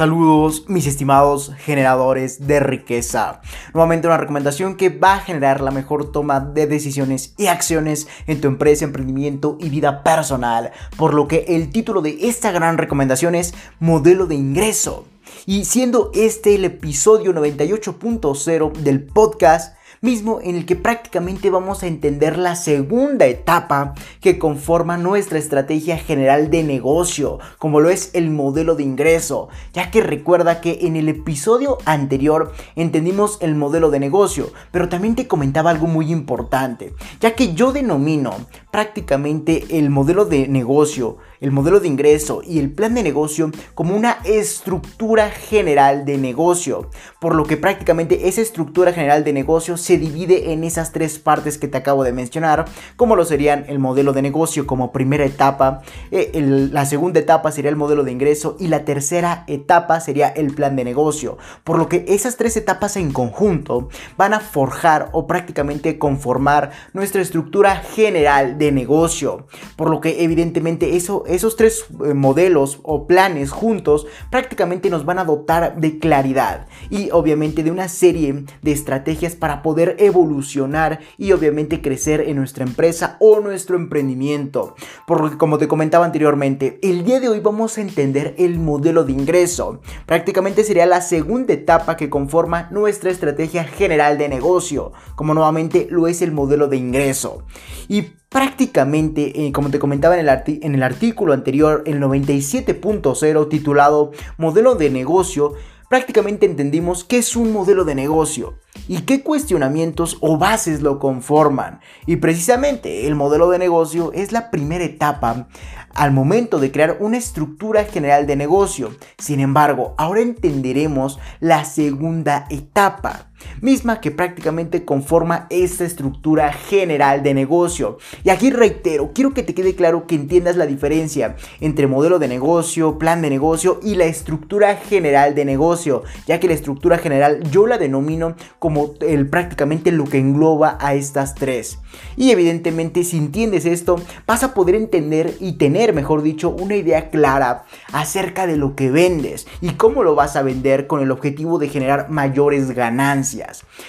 Saludos mis estimados generadores de riqueza. Nuevamente una recomendación que va a generar la mejor toma de decisiones y acciones en tu empresa, emprendimiento y vida personal. Por lo que el título de esta gran recomendación es modelo de ingreso. Y siendo este el episodio 98.0 del podcast, mismo en el que prácticamente vamos a entender la segunda etapa que conforma nuestra estrategia general de negocio, como lo es el modelo de ingreso, ya que recuerda que en el episodio anterior entendimos el modelo de negocio, pero también te comentaba algo muy importante, ya que yo denomino prácticamente el modelo de negocio, el modelo de ingreso y el plan de negocio como una estructura general de negocio, por lo que prácticamente esa estructura general de negocio se divide en esas tres partes que te acabo de mencionar, como lo serían el modelo de negocio como primera etapa, eh, la segunda etapa sería el modelo de ingreso y la tercera etapa sería el plan de negocio, por lo que esas tres etapas en conjunto van a forjar o prácticamente conformar nuestra estructura general de negocio, por lo que evidentemente eso esos tres eh, modelos o planes juntos prácticamente nos van a dotar de claridad y obviamente de una serie de estrategias para poder evolucionar y obviamente crecer en nuestra empresa o nuestro emprendimiento. Por lo que como te comentaba anteriormente, el día de hoy vamos a entender el modelo de ingreso. Prácticamente sería la segunda etapa que conforma nuestra estrategia general de negocio, como nuevamente lo es el modelo de ingreso. Y prácticamente, eh, como te comentaba en el, en el artículo anterior, el 97.0 titulado Modelo de negocio, prácticamente entendimos qué es un modelo de negocio y qué cuestionamientos o bases lo conforman. Y precisamente el modelo de negocio es la primera etapa al momento de crear una estructura general de negocio. Sin embargo, ahora entenderemos la segunda etapa misma que prácticamente conforma esta estructura general de negocio. Y aquí reitero, quiero que te quede claro que entiendas la diferencia entre modelo de negocio, plan de negocio y la estructura general de negocio, ya que la estructura general yo la denomino como el prácticamente lo que engloba a estas tres. Y evidentemente si entiendes esto, vas a poder entender y tener, mejor dicho, una idea clara acerca de lo que vendes y cómo lo vas a vender con el objetivo de generar mayores ganancias.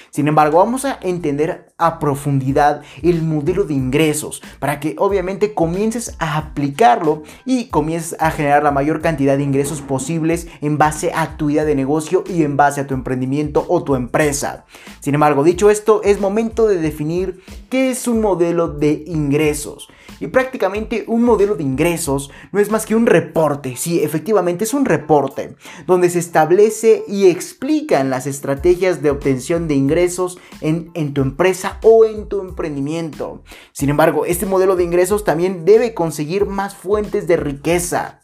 Sin embargo, vamos a entender a profundidad el modelo de ingresos para que obviamente comiences a aplicarlo y comiences a generar la mayor cantidad de ingresos posibles en base a tu idea de negocio y en base a tu emprendimiento o tu empresa. Sin embargo, dicho esto, es momento de definir qué es un modelo de ingresos. Y prácticamente un modelo de ingresos no es más que un reporte, sí, efectivamente es un reporte, donde se establece y explican las estrategias de obtención de ingresos en, tu empresa o en tu emprendimiento. Sin embargo, este modelo de ingresos también debe conseguir más fuentes de riqueza.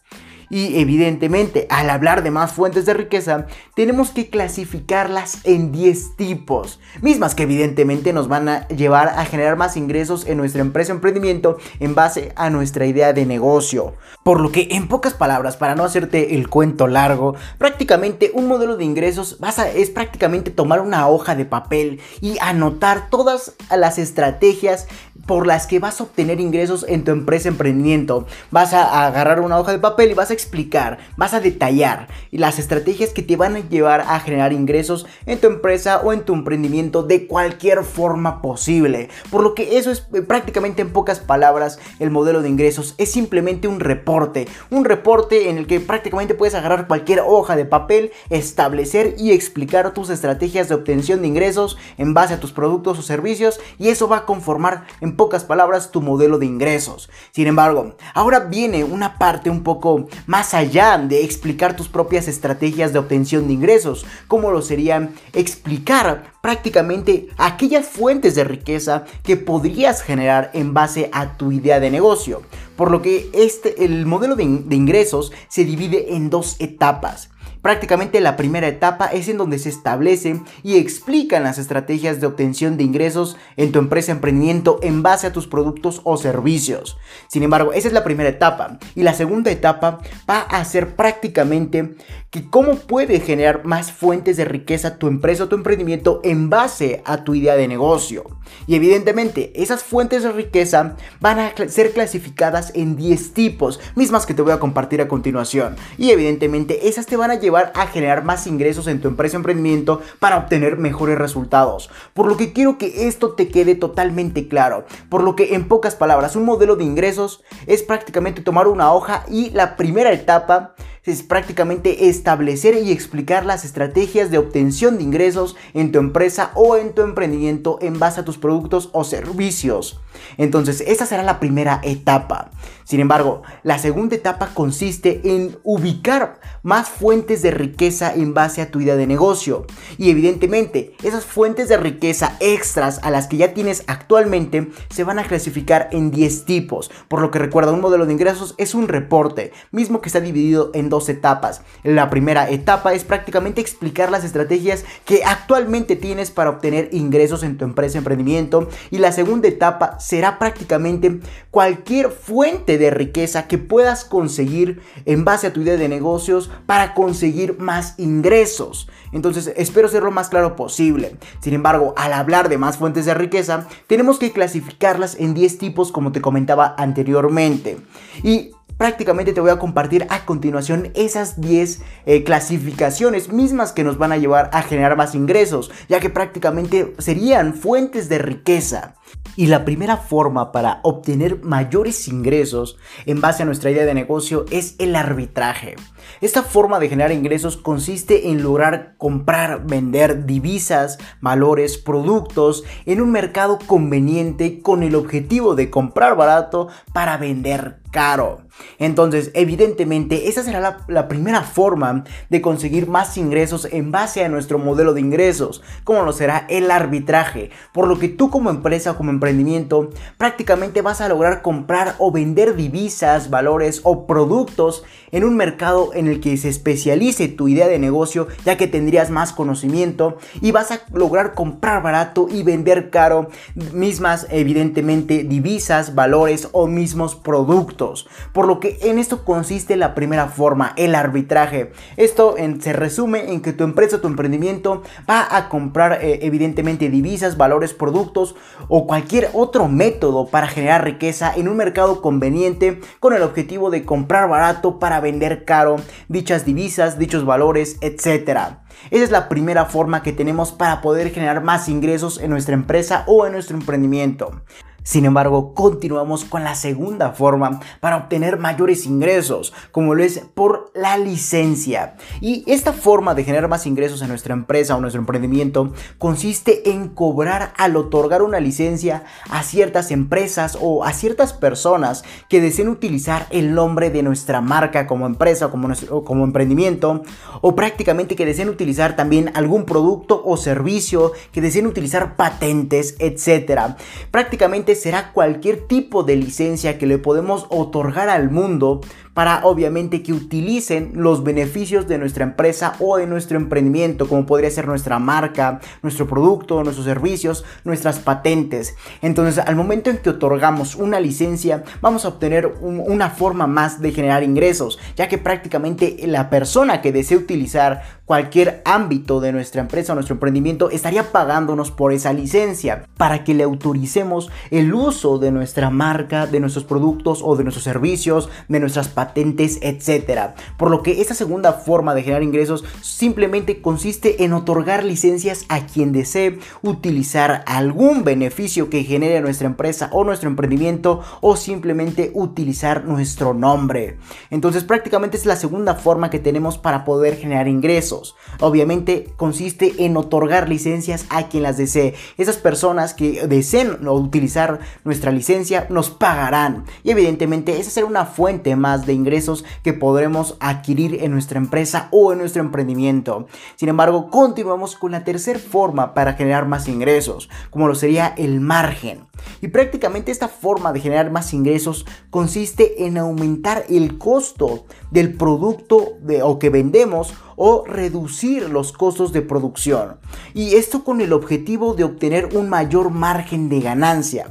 Y evidentemente, al hablar de más fuentes de riqueza, tenemos que clasificarlas en 10 tipos, mismas que evidentemente nos van a llevar a generar más ingresos en nuestra empresa emprendimiento en base a nuestra idea de negocio. Por lo que, en pocas palabras, para no hacerte el cuento largo, prácticamente un modelo de ingresos es prácticamente tomar una hoja de papel y anotar todas las estrategias por las que vas a obtener ingresos en tu empresa emprendimiento. Vas a agarrar una hoja de papel y vas a explicar, vas a detallar las estrategias que te van a llevar a generar ingresos en tu empresa o en tu emprendimiento de cualquier forma posible. Por lo que eso es eh, prácticamente en pocas palabras el modelo de ingresos. Es simplemente un reporte. Un reporte en el que prácticamente puedes agarrar cualquier hoja de papel, establecer y explicar tus estrategias de obtención de ingresos en base a tus productos o servicios y eso va a conformar en pocas palabras tu modelo de ingresos. Sin embargo, ahora viene una parte un poco más allá de explicar tus propias estrategias de obtención de ingresos, como lo sería explicar prácticamente aquellas fuentes de riqueza que podrías generar en base a tu idea de negocio. Por lo que este, el modelo de ingresos se divide en dos etapas. Prácticamente la primera etapa es en donde se establecen y explican las estrategias de obtención de ingresos en tu empresa emprendimiento en base a tus productos o servicios. Sin embargo, esa es la primera etapa. Y la segunda etapa va a ser prácticamente que cómo puede generar más fuentes de riqueza tu empresa o tu emprendimiento en base a tu idea de negocio. Y evidentemente, esas fuentes de riqueza van a ser clasificadas en 10 tipos, mismas que te voy a compartir a continuación. Y evidentemente, esas te van a llevar a generar más ingresos en tu empresa o emprendimiento para obtener mejores resultados. Por lo que quiero que esto te quede totalmente claro. Por lo que, en pocas palabras, un modelo de ingresos es prácticamente tomar una hoja y la primera etapa es prácticamente establecer y explicar las estrategias de obtención de ingresos en tu empresa o en tu emprendimiento en base a tus productos o servicios. Entonces, esa será la primera etapa. Sin embargo, la segunda etapa consiste en ubicar más fuentes de riqueza en base a tu idea de negocio. Y evidentemente, esas fuentes de riqueza extras a las que ya tienes actualmente se van a clasificar en 10 tipos. Por lo que recuerda, un modelo de ingresos es un reporte, mismo que está dividido en dos etapas. La primera etapa es prácticamente explicar las estrategias que actualmente tienes para obtener ingresos en tu empresa emprendimiento. Y la segunda etapa será prácticamente cualquier fuente de riqueza que puedas conseguir en base a tu idea de negocios para conseguir más ingresos. Entonces espero ser lo más claro posible. Sin embargo, al hablar de más fuentes de riqueza, tenemos que clasificarlas en 10 tipos como te comentaba anteriormente. Y prácticamente te voy a compartir a continuación esas 10 eh, clasificaciones mismas que nos van a llevar a generar más ingresos, ya que prácticamente serían fuentes de riqueza. Y la primera forma para obtener mayores ingresos en base a nuestra idea de negocio es el arbitraje. Esta forma de generar ingresos consiste en lograr comprar, vender divisas, valores, productos en un mercado conveniente con el objetivo de comprar barato para vender caro. Entonces, evidentemente, esa será la, primera forma de conseguir más ingresos en base a nuestro modelo de ingresos, como lo será el arbitraje, por lo que tú como empresa como emprendimiento prácticamente vas a lograr comprar o vender divisas, valores o productos en un mercado en el que se especialice tu idea de negocio, ya que tendrías más conocimiento y vas a lograr comprar barato y vender caro mismas, evidentemente, divisas, valores o mismos productos. Por lo que en esto consiste la primera forma, el arbitraje. Esto se resume en que tu empresa o tu emprendimiento va a comprar, eh, evidentemente, divisas, valores, productos o cualquier otro método para generar riqueza en un mercado conveniente con el objetivo de comprar barato para vender caro dichas divisas, dichos valores, etc. Esa es la primera forma que tenemos para poder generar más ingresos en nuestra empresa o en nuestro emprendimiento. Sin embargo, continuamos con la segunda forma para obtener mayores ingresos, como lo es por la licencia. Y esta forma de generar más ingresos en nuestra empresa o nuestro emprendimiento consiste en cobrar al otorgar una licencia a ciertas empresas o a ciertas personas que deseen utilizar el nombre de nuestra marca como empresa o como, como emprendimiento o prácticamente que deseen utilizar también algún producto o servicio, que deseen utilizar patentes, etc. Prácticamente será cualquier tipo de licencia que le podemos otorgar al mundo para obviamente que utilicen los beneficios de nuestra empresa o de nuestro emprendimiento, como podría ser nuestra marca, nuestro producto, nuestros servicios, nuestras patentes. Entonces, al momento en que otorgamos una licencia, vamos a obtener una forma más de generar ingresos, ya que prácticamente la persona que desee utilizar cualquier ámbito de nuestra empresa o nuestro emprendimiento estaría pagándonos por esa licencia para que le autoricemos el uso de nuestra marca, de nuestros productos o de nuestros servicios, de nuestras patentes etcétera. Por lo que esta segunda forma de generar ingresos simplemente consiste en otorgar licencias a quien desee utilizar algún beneficio que genere nuestra empresa o nuestro emprendimiento o simplemente utilizar nuestro nombre. Entonces prácticamente es la segunda forma que tenemos para poder generar ingresos. Obviamente consiste en otorgar licencias a quien las desee. Esas personas que deseen utilizar nuestra licencia nos pagarán y evidentemente esa será una fuente más de ingresos que podremos adquirir en nuestra empresa o en nuestro emprendimiento. Sin embargo, continuamos con la tercera forma para generar más ingresos, como lo sería el margen. Y prácticamente esta forma de generar más ingresos consiste en aumentar el costo del producto de, o que vendemos o reducir los costos de producción. Y esto con el objetivo de obtener un mayor margen de ganancia.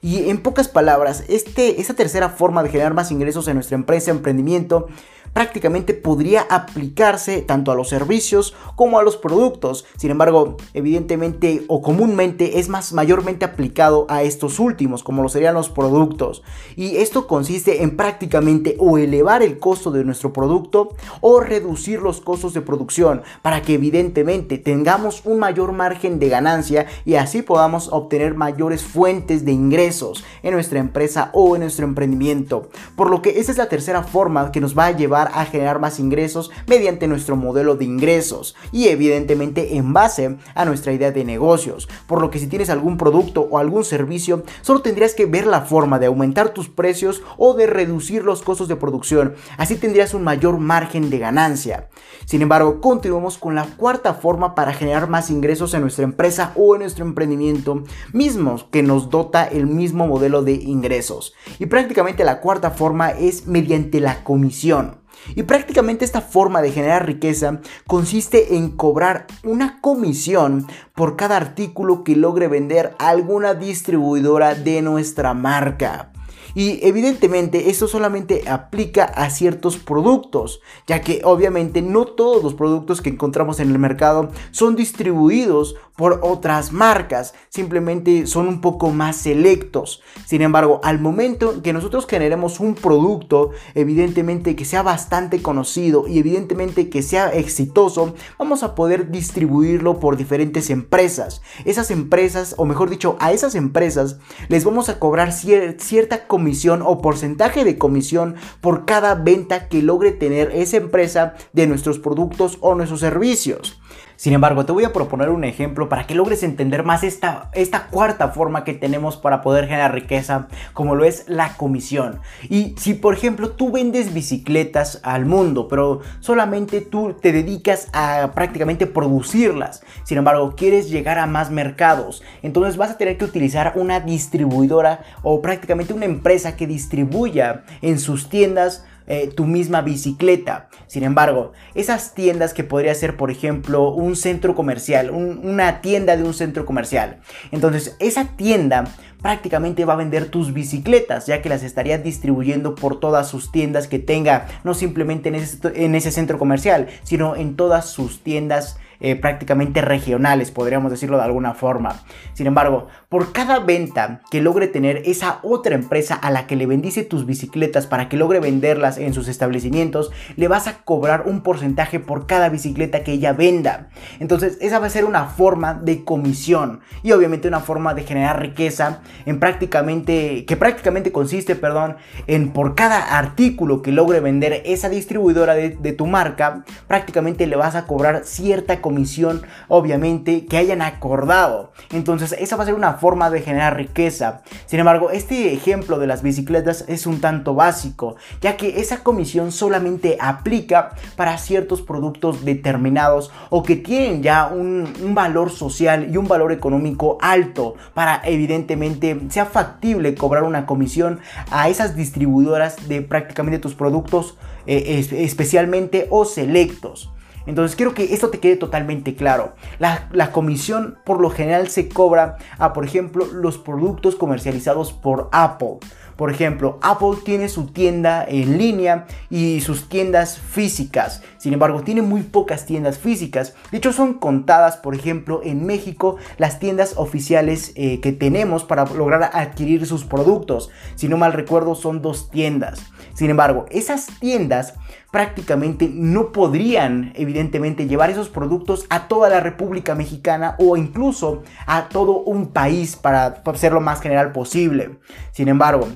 Y en pocas palabras, este, esta tercera forma de generar más ingresos en nuestra empresa, emprendimiento, prácticamente podría aplicarse tanto a los servicios como a los productos. Sin embargo, evidentemente o comúnmente es más mayormente aplicado a estos últimos, como lo serían los productos. Y esto consiste en prácticamente o elevar el costo de nuestro producto o reducir los costos de producción para que evidentemente tengamos un mayor margen de ganancia y así podamos obtener mayores fuentes de ingresos en nuestra empresa o en nuestro emprendimiento. Por lo que esa es la tercera forma que nos va a llevar a generar más ingresos mediante nuestro modelo de ingresos y evidentemente en base a nuestra idea de negocios. Por lo que si tienes algún producto o algún servicio, solo tendrías que ver la forma de aumentar tus precios o de reducir los costos de producción. Así tendrías un mayor margen de ganancia. Sin embargo, continuamos con la cuarta forma para generar más ingresos en nuestra empresa o en nuestro emprendimiento, mismos que nos dota el mismo modelo de ingresos. Y prácticamente la cuarta forma es mediante la comisión. Y prácticamente esta forma de generar riqueza consiste en cobrar una comisión por cada artículo que logre vender alguna distribuidora de nuestra marca. Y evidentemente esto solamente aplica a ciertos productos, ya que obviamente no todos los productos que encontramos en el mercado son distribuidos por otras marcas, simplemente son un poco más selectos. Sin embargo, al momento que nosotros generemos un producto, evidentemente que sea bastante conocido y evidentemente que sea exitoso, vamos a poder distribuirlo por diferentes empresas. Esas empresas, o mejor dicho, a esas empresas les vamos a cobrar cierta comisión o porcentaje de comisión por cada venta que logre tener esa empresa de nuestros productos o nuestros servicios. Sin embargo, te voy a proponer un ejemplo para que logres entender más esta, esta cuarta forma que tenemos para poder generar riqueza, como lo es la comisión. Y si, por ejemplo, tú vendes bicicletas al mundo, pero solamente tú te dedicas a prácticamente producirlas, sin embargo, quieres llegar a más mercados, entonces vas a tener que utilizar una distribuidora o prácticamente una empresa que distribuya en sus tiendas eh, tu misma bicicleta. Sin embargo, esas tiendas que podría ser, por ejemplo, un centro comercial, una tienda de un centro comercial. Entonces, esa tienda prácticamente va a vender tus bicicletas, ya que las estaría distribuyendo por todas sus tiendas que tenga, no simplemente en ese, en ese centro comercial, sino en todas sus tiendas eh, prácticamente regionales, podríamos decirlo de alguna forma. Sin embargo, por cada venta que logre tener esa otra empresa a la que le bendice tus bicicletas para que logre venderlas en sus establecimientos, le vas a cobrar un porcentaje por cada bicicleta que ella venda. Entonces, esa va a ser una forma de comisión y obviamente una forma de generar riqueza en prácticamente que prácticamente consiste, perdón, en por cada artículo que logre vender esa distribuidora de, de tu marca, prácticamente le vas a cobrar cierta comisión comisión, obviamente, que hayan acordado. Entonces, esa va a ser una forma de generar riqueza. Sin embargo, este ejemplo de las bicicletas es un tanto básico, ya que esa comisión solamente aplica para ciertos productos determinados o que tienen ya un, valor social y un valor económico alto para evidentemente sea factible cobrar una comisión a esas distribuidoras de prácticamente tus productos eh, especialmente o selectos. Entonces quiero que esto te quede totalmente claro. La, comisión por lo general se cobra a, por ejemplo, los productos comercializados por Apple. Por ejemplo, Apple tiene su tienda en línea y sus tiendas físicas. Sin embargo, tiene muy pocas tiendas físicas. De hecho, son contadas, por ejemplo, en México las tiendas oficiales eh, que tenemos para lograr adquirir sus productos. Si no mal recuerdo, son dos tiendas. Sin embargo, esas tiendas prácticamente no podrían evidentemente llevar esos productos a toda la República Mexicana o incluso a todo un país para ser lo más general posible. Sin embargo,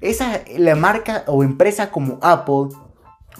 esa la marca o empresa como Apple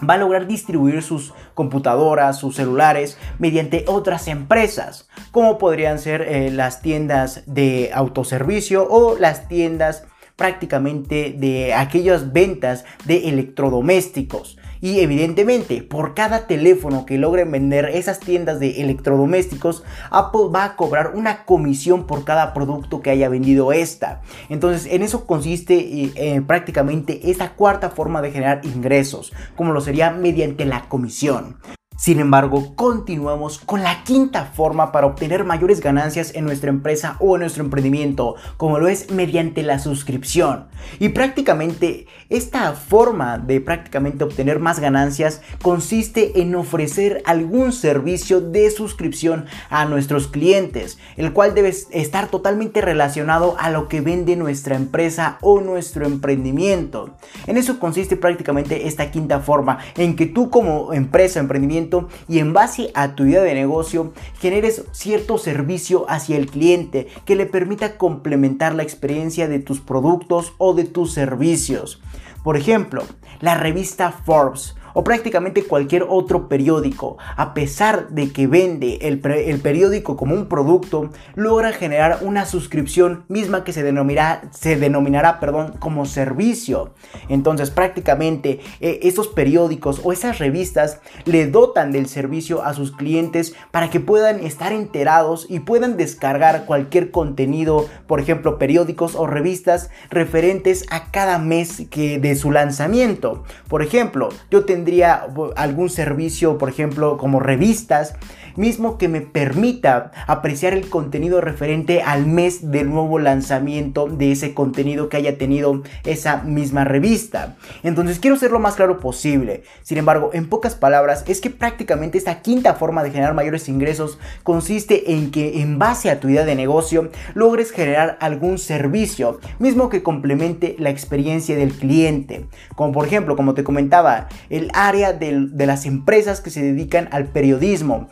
va a lograr distribuir sus computadoras, sus celulares mediante otras empresas, como podrían ser eh, las tiendas de autoservicio o las tiendas prácticamente de aquellas ventas de electrodomésticos. Y evidentemente, por cada teléfono que logren vender esas tiendas de electrodomésticos, Apple va a cobrar una comisión por cada producto que haya vendido esta. Entonces, en eso consiste eh, eh, prácticamente esta cuarta forma de generar ingresos, como lo sería mediante la comisión. Sin embargo, continuamos con la quinta forma para obtener mayores ganancias en nuestra empresa o en nuestro emprendimiento, como lo es mediante la suscripción. Y prácticamente esta forma de prácticamente obtener más ganancias consiste en ofrecer algún servicio de suscripción a nuestros clientes, el cual debe estar totalmente relacionado a lo que vende nuestra empresa o nuestro emprendimiento. En eso consiste prácticamente esta quinta forma, en que tú como empresa o emprendimiento y en base a tu idea de negocio generes cierto servicio hacia el cliente que le permita complementar la experiencia de tus productos o de tus servicios. Por ejemplo, la revista Forbes o prácticamente cualquier otro periódico, a pesar de que vende el, periódico como un producto, logra generar una suscripción misma que se denominará, se denominará perdón, como servicio. Entonces prácticamente eh, esos periódicos o esas revistas le dotan del servicio a sus clientes para que puedan estar enterados y puedan descargar cualquier contenido, por ejemplo periódicos o revistas referentes a cada mes que de su lanzamiento. Por ejemplo, yo tendría tendría algún servicio, por ejemplo, como revistas mismo que me permita apreciar el contenido referente al mes del nuevo lanzamiento de ese contenido que haya tenido esa misma revista. Entonces quiero ser lo más claro posible. Sin embargo, en pocas palabras, es que prácticamente esta quinta forma de generar mayores ingresos consiste en que en base a tu idea de negocio logres generar algún servicio, mismo que complemente la experiencia del cliente. Como por ejemplo, como te comentaba, el área de, las empresas que se dedican al periodismo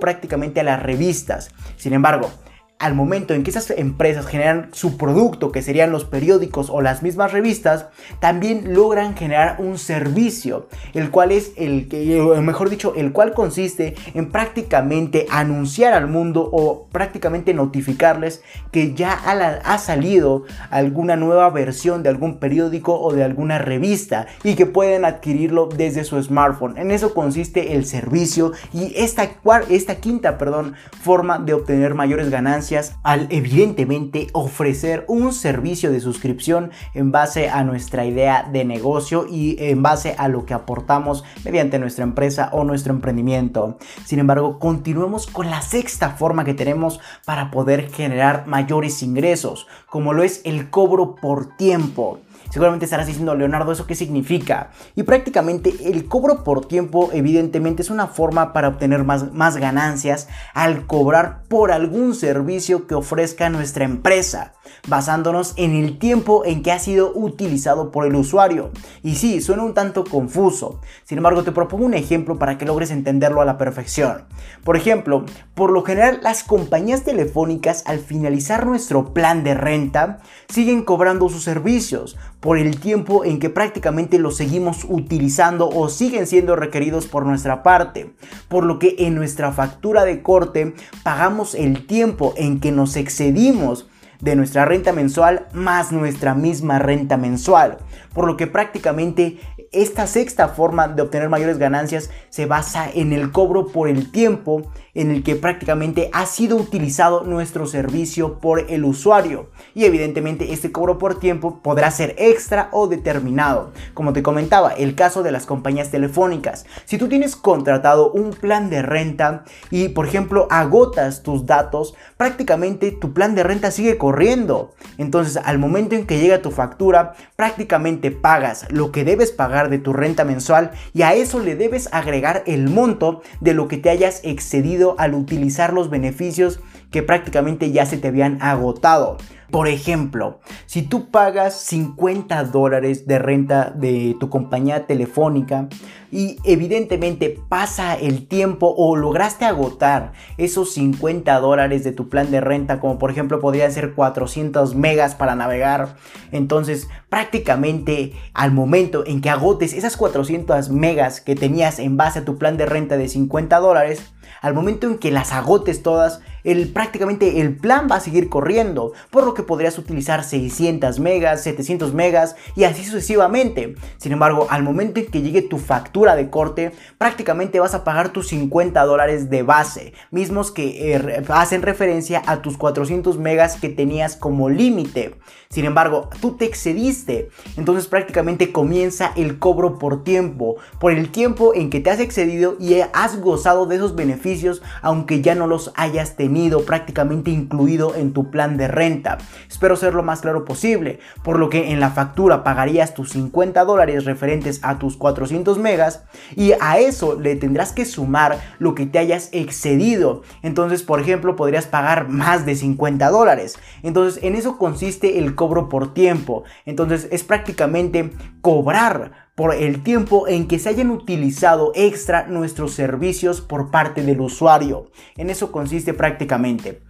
prácticamente a las revistas. Sin embargo, al momento en que esas empresas generan su producto, que serían los periódicos o las mismas revistas, también logran generar un servicio, el cual es el que, mejor dicho, el cual consiste en prácticamente anunciar al mundo o prácticamente notificarles que ya ha, salido alguna nueva versión de algún periódico o de alguna revista y que pueden adquirirlo desde su smartphone. En eso consiste el servicio y esta, esta quinta perdón, forma de obtener mayores ganancias al evidentemente ofrecer un servicio de suscripción en base a nuestra idea de negocio y en base a lo que aportamos mediante nuestra empresa o nuestro emprendimiento. Sin embargo, continuemos con la sexta forma que tenemos para poder generar mayores ingresos, como lo es el cobro por tiempo. Seguramente estarás diciendo, Leonardo, ¿eso qué significa? Y prácticamente el cobro por tiempo evidentemente es una forma para obtener más, más ganancias al cobrar por algún servicio que ofrezca nuestra empresa, basándonos en el tiempo en que ha sido utilizado por el usuario. Y sí, suena un tanto confuso. Sin embargo, te propongo un ejemplo para que logres entenderlo a la perfección. Por ejemplo, por lo general las compañías telefónicas al finalizar nuestro plan de renta siguen cobrando sus servicios por el tiempo en que prácticamente los seguimos utilizando o siguen siendo requeridos por nuestra parte. Por lo que en nuestra factura de corte pagamos el tiempo en que nos excedimos de nuestra renta mensual más nuestra misma renta mensual. Por lo que prácticamente esta sexta forma de obtener mayores ganancias se basa en el cobro por el tiempo en el que prácticamente ha sido utilizado nuestro servicio por el usuario. Y evidentemente este cobro por tiempo podrá ser extra o determinado. Como te comentaba, el caso de las compañías telefónicas. Si tú tienes contratado un plan de renta y por ejemplo agotas tus datos, prácticamente tu plan de renta sigue corriendo. Entonces al momento en que llega tu factura, prácticamente pagas lo que debes pagar de tu renta mensual y a eso le debes agregar el monto de lo que te hayas excedido al utilizar los beneficios que prácticamente ya se te habían agotado. Por ejemplo, si tú pagas 50 dólares de renta de tu compañía telefónica y evidentemente pasa el tiempo o lograste agotar esos 50 dólares de tu plan de renta, como por ejemplo podrían ser 400 megas para navegar, entonces prácticamente al momento en que agotes esas 400 megas que tenías en base a tu plan de renta de 50 dólares, Al momento en que las agotes todas, el, prácticamente el plan va a seguir corriendo, por lo que podrías utilizar 600 megas, 700 megas y así sucesivamente. Sin embargo, al momento en que llegue tu factura de corte, prácticamente vas a pagar tus 50 dólares de base, mismos que eh, hacen referencia a tus 400 megas que tenías como límite. Sin embargo, tú te excediste, entonces prácticamente comienza el cobro por tiempo, por el tiempo en que te has excedido y has gozado de esos beneficios aunque ya no los hayas tenido prácticamente incluido en tu plan de renta. Espero ser lo más claro posible, por lo que en la factura pagarías tus 50 dólares referentes a tus 400 megas y a eso le tendrás que sumar lo que te hayas excedido. Entonces, por ejemplo, podrías pagar más de 50 dólares. Entonces, en eso consiste el cobro por tiempo. Entonces, es prácticamente cobrar por el tiempo en que se hayan utilizado extra nuestros servicios por parte del usuario. En eso consiste prácticamente.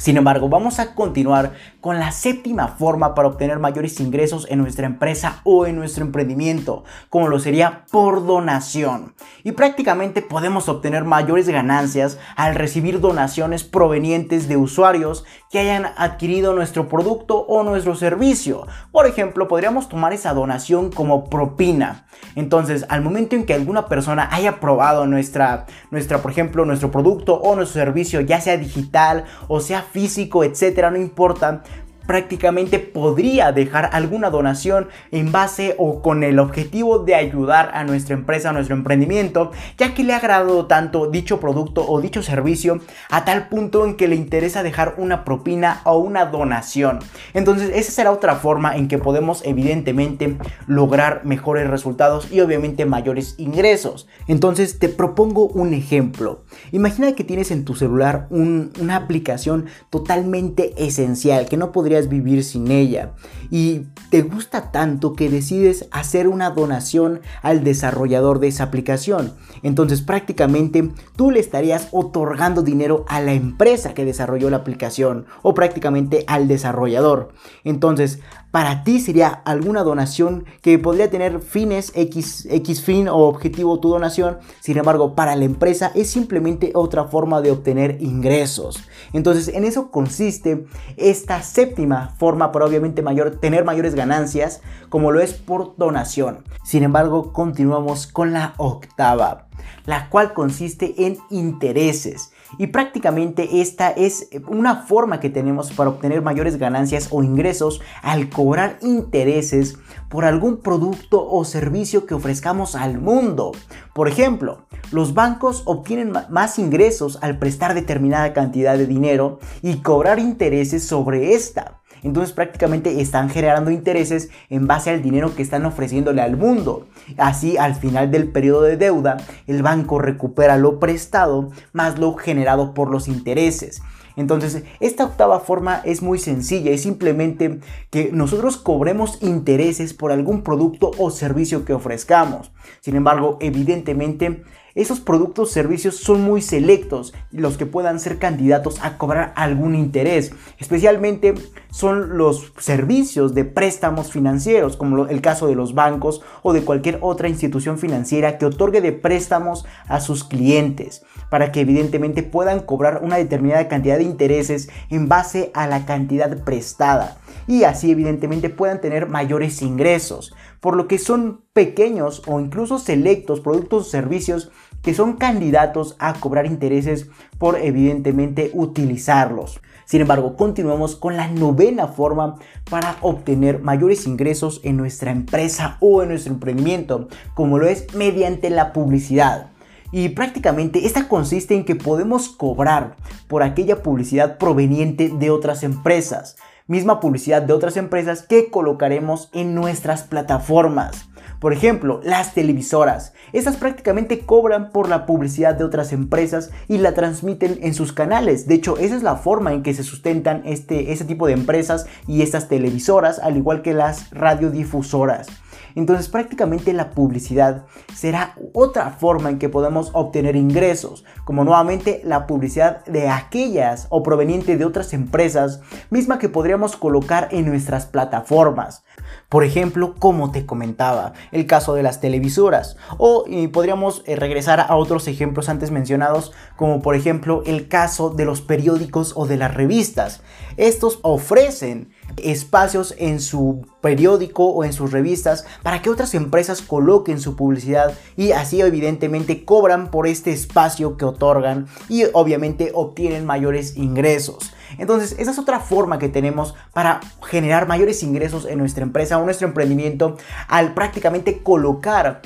Sin embargo, vamos a continuar con la séptima forma para obtener mayores ingresos en nuestra empresa o en nuestro emprendimiento, como lo sería por donación. Y prácticamente podemos obtener mayores ganancias al recibir donaciones provenientes de usuarios que hayan adquirido nuestro producto o nuestro servicio. Por ejemplo, podríamos tomar esa donación como propina. Entonces, al momento en que alguna persona haya probado nuestra, nuestra por ejemplo, nuestro producto o nuestro servicio, ya sea digital o sea físico, etcétera, no importa, prácticamente podría dejar alguna donación en base o con el objetivo de ayudar a nuestra empresa, a nuestro emprendimiento, ya que le ha agradado tanto dicho producto o dicho servicio a tal punto en que le interesa dejar una propina o una donación. Entonces esa será otra forma en que podemos evidentemente lograr mejores resultados y obviamente mayores ingresos. Entonces te propongo un ejemplo. Imagina que tienes en tu celular una aplicación totalmente esencial que no podría vivir sin ella y te gusta tanto que decides hacer una donación al desarrollador de esa aplicación. Entonces prácticamente tú le estarías otorgando dinero a la empresa que desarrolló la aplicación o prácticamente al desarrollador. Entonces para ti sería alguna donación que podría tener fines X, X fin o objetivo tu donación. Sin embargo, para la empresa es simplemente otra forma de obtener ingresos. Entonces, en eso consiste esta séptima forma para obviamente mayor, tener mayores ganancias, como lo es por donación. Sin embargo, continuamos con la octava, la cual consiste en intereses. Y prácticamente esta es una forma que tenemos para obtener mayores ganancias o ingresos al cobrar intereses por algún producto o servicio que ofrezcamos al mundo. Por ejemplo, los bancos obtienen más ingresos al prestar determinada cantidad de dinero y cobrar intereses sobre esta. Entonces prácticamente están generando intereses en base al dinero que están ofreciéndole al mundo. Así al final del periodo de deuda, el banco recupera lo prestado más lo generado por los intereses. Entonces, esta octava forma es muy sencilla, es simplemente que nosotros cobremos intereses por algún producto o servicio que ofrezcamos. Sin embargo, evidentemente, esos productos o servicios son muy selectos los que puedan ser candidatos a cobrar algún interés. Especialmente son los servicios de préstamos financieros, como el caso de los bancos o de cualquier otra institución financiera que otorgue de préstamos a sus clientes, para que evidentemente puedan cobrar una determinada cantidad de intereses en base a la cantidad prestada y así evidentemente puedan tener mayores ingresos, por lo que son pequeños o incluso selectos productos o servicios que son candidatos a cobrar intereses por evidentemente utilizarlos. Sin embargo, continuamos con la novena forma para obtener mayores ingresos en nuestra empresa o en nuestro emprendimiento, como lo es mediante la publicidad. Y prácticamente esta consiste en que podemos cobrar por aquella publicidad proveniente de otras empresas, misma publicidad de otras empresas que colocaremos en nuestras plataformas. Por ejemplo, las televisoras. Estas prácticamente cobran por la publicidad de otras empresas y la transmiten en sus canales. De hecho, esa es la forma en que se sustentan este, este tipo de empresas y estas televisoras, al igual que las radiodifusoras. Entonces prácticamente la publicidad será otra forma en que podemos obtener ingresos, como nuevamente la publicidad de aquellas o proveniente de otras empresas, misma que podríamos colocar en nuestras plataformas. Por ejemplo, como te comentaba, el caso de las televisoras. O podríamos eh, regresar a otros ejemplos antes mencionados, como por ejemplo el caso de los periódicos o de las revistas. Estos ofrecen espacios en su periódico o en sus revistas para que otras empresas coloquen su publicidad y así evidentemente cobran por este espacio que otorgan y obviamente obtienen mayores ingresos. Entonces, esa es otra forma que tenemos para generar mayores ingresos en nuestra empresa o nuestro emprendimiento al prácticamente colocar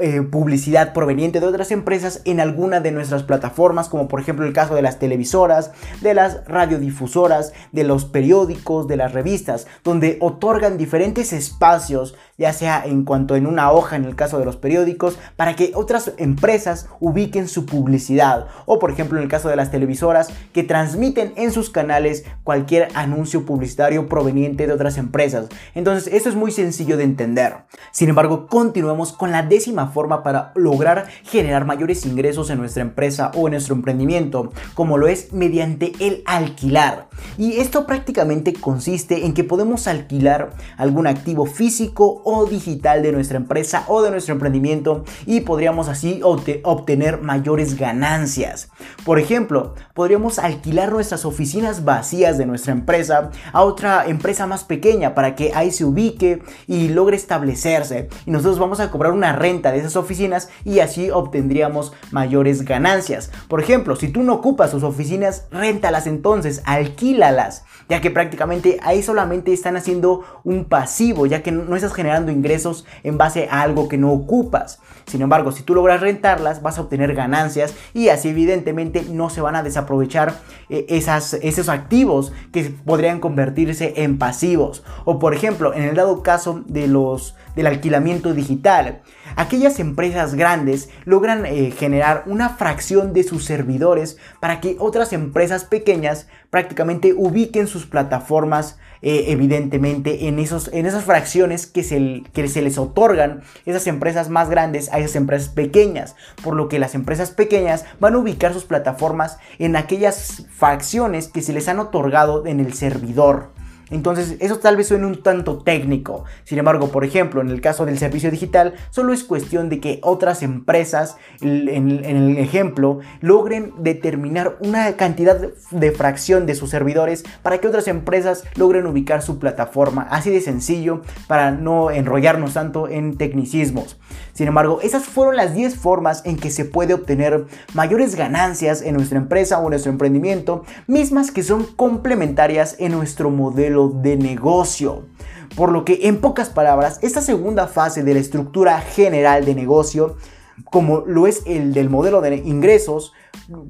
eh, publicidad proveniente de otras empresas en alguna de nuestras plataformas, como por ejemplo el caso de las televisoras, de las radiodifusoras, de los periódicos, de las revistas, donde otorgan diferentes espacios, ya sea en cuanto en una hoja en el caso de los periódicos, para que otras empresas ubiquen su publicidad, o por ejemplo en el caso de las televisoras, que transmiten en sus canales cualquier anuncio publicitario proveniente de otras empresas. Entonces, eso es muy sencillo de entender. Sin embargo, continuemos con la décima forma para lograr generar mayores ingresos en nuestra empresa o en nuestro emprendimiento, como lo es mediante el alquilar. Y esto prácticamente consiste en que podemos alquilar algún activo físico o digital de nuestra empresa o de nuestro emprendimiento y podríamos así obtener mayores ganancias. Por ejemplo, podríamos alquilar nuestras oficinas vacías de nuestra empresa a otra empresa más pequeña para que ahí se ubique y logre establecerse. Y nosotros vamos a cobrar una renta de esas oficinas y así obtendríamos mayores ganancias. Por ejemplo, si tú no ocupas tus oficinas, réntalas entonces, alquílalas, ya que prácticamente ahí solamente están haciendo un pasivo, ya que no estás generando ingresos en base a algo que no ocupas. Sin embargo, si tú logras rentarlas, vas a obtener ganancias y así evidentemente no se van a desaprovechar eh, esos activos que podrían convertirse en pasivos. O por ejemplo, en el dado caso de los del alquilamiento digital. Aquellas empresas grandes logran eh, generar una fracción de sus servidores para que otras empresas pequeñas prácticamente ubiquen sus plataformas eh, evidentemente en, esos, en esas fracciones que se, que se les otorgan esas empresas más grandes a esas empresas pequeñas. Por lo que las empresas pequeñas van a ubicar sus plataformas en aquellas fracciones que se les han otorgado en el servidor. Entonces, eso tal vez suene un tanto técnico. Sin embargo, por ejemplo, en el caso del servicio digital, solo es cuestión de que otras empresas, en, el ejemplo, logren determinar una cantidad de fracción de sus servidores para que otras empresas logren ubicar su plataforma. Así de sencillo, para no enrollarnos tanto en tecnicismos. Sin embargo, esas fueron las 10 formas en que se puede obtener mayores ganancias en nuestra empresa o nuestro emprendimiento, mismas que son complementarias en nuestro modelo de negocio. Por lo que, en pocas palabras, esta segunda fase de la estructura general de negocio, como lo es el del modelo de ingresos,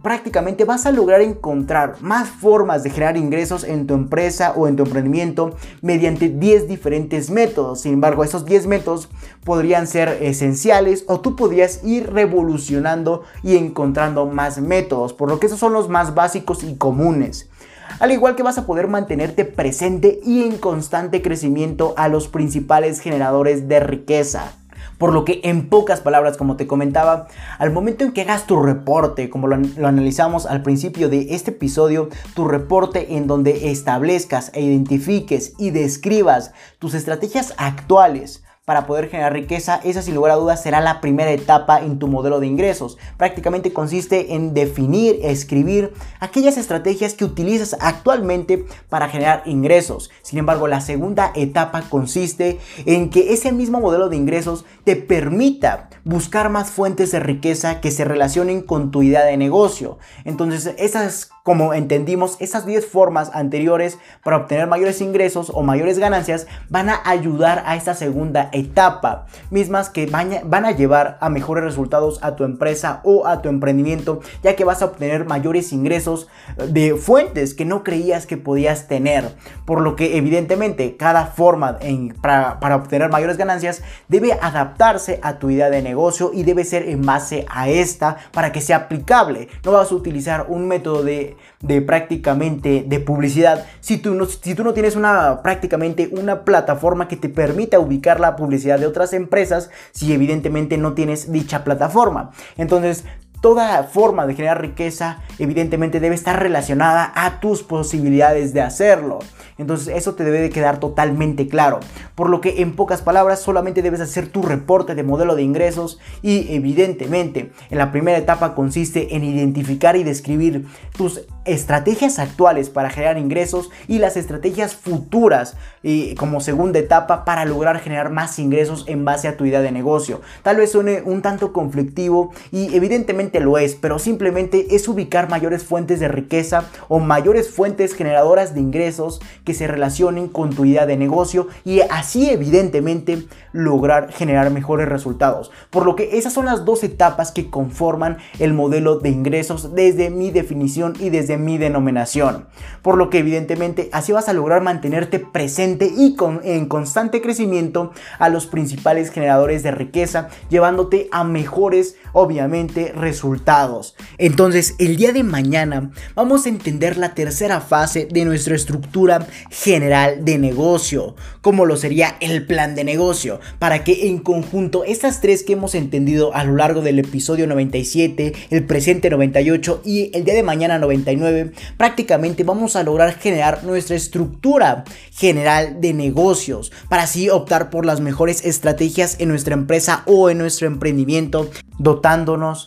prácticamente vas a lograr encontrar más formas de generar ingresos en tu empresa o en tu emprendimiento mediante 10 diferentes métodos. Sin embargo, esos 10 métodos podrían ser esenciales o tú podrías ir revolucionando y encontrando más métodos, por lo que esos son los más básicos y comunes al igual que vas a poder mantenerte presente y en constante crecimiento a los principales generadores de riqueza. Por lo que en pocas palabras, como te comentaba, al momento en que hagas tu reporte, como lo, analizamos al principio de este episodio, tu reporte en donde establezcas e identifiques y describas tus estrategias actuales, para poder generar riqueza, esa sin lugar a dudas será la primera etapa en tu modelo de ingresos. Prácticamente consiste en definir, escribir aquellas estrategias que utilizas actualmente para generar ingresos. Sin embargo, la segunda etapa consiste en que ese mismo modelo de ingresos te permita buscar más fuentes de riqueza que se relacionen con tu idea de negocio. Entonces, esas como entendimos, esas 10 formas anteriores para obtener mayores ingresos o mayores ganancias van a ayudar a esta segunda etapa, mismas que van a llevar a mejores resultados a tu empresa o a tu emprendimiento, ya que vas a obtener mayores ingresos de fuentes que no creías que podías tener. Por lo que evidentemente cada forma para, para obtener mayores ganancias debe adaptarse a tu idea de negocio y debe ser en base a esta para que sea aplicable. No vas a utilizar un método de de prácticamente de publicidad. Si tú no, si tú no tienes una prácticamente una plataforma que te permita ubicar la publicidad de otras empresas si evidentemente no tienes dicha plataforma. Entonces Toda forma de generar riqueza evidentemente debe estar relacionada a tus posibilidades de hacerlo. Entonces eso te debe de quedar totalmente claro. Por lo que en pocas palabras solamente debes hacer tu reporte de modelo de ingresos y evidentemente en la primera etapa consiste en identificar y describir tus estrategias actuales para generar ingresos y las estrategias futuras y como segunda etapa para lograr generar más ingresos en base a tu idea de negocio. Tal vez suene un tanto conflictivo y evidentemente lo es, pero simplemente es ubicar mayores fuentes de riqueza o mayores fuentes generadoras de ingresos que se relacionen con tu idea de negocio y así evidentemente lograr generar mejores resultados. Por lo que esas son las dos etapas que conforman el modelo de ingresos desde mi definición y desde mi denominación. Por lo que evidentemente así vas a lograr mantenerte presente y con, en constante crecimiento a los principales generadores de riqueza, llevándote a mejores, obviamente, resultados. Entonces, el día de mañana vamos a entender la tercera fase de nuestra estructura general de negocio, como lo sería el plan de negocio, para que en conjunto estas tres que hemos entendido a lo largo del episodio 97, el presente 98 y el día de mañana 99, prácticamente vamos a lograr generar nuestra estructura general de negocios, para así optar por las mejores estrategias en nuestra empresa o en nuestro emprendimiento, dotándonos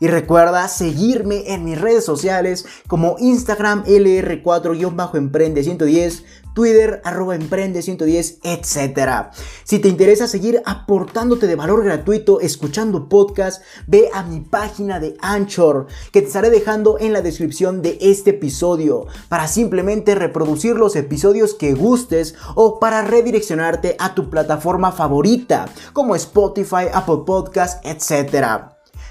Y recuerda seguirme en mis redes sociales como Instagram LR4-Emprende110, Twitter arroba Emprende110, etc. Si te interesa seguir aportándote de valor gratuito escuchando podcast, ve a mi página de Anchor que te estaré dejando en la descripción de este episodio para simplemente reproducir los episodios que gustes o para redireccionarte a tu plataforma favorita como Spotify, Apple Podcast, etc.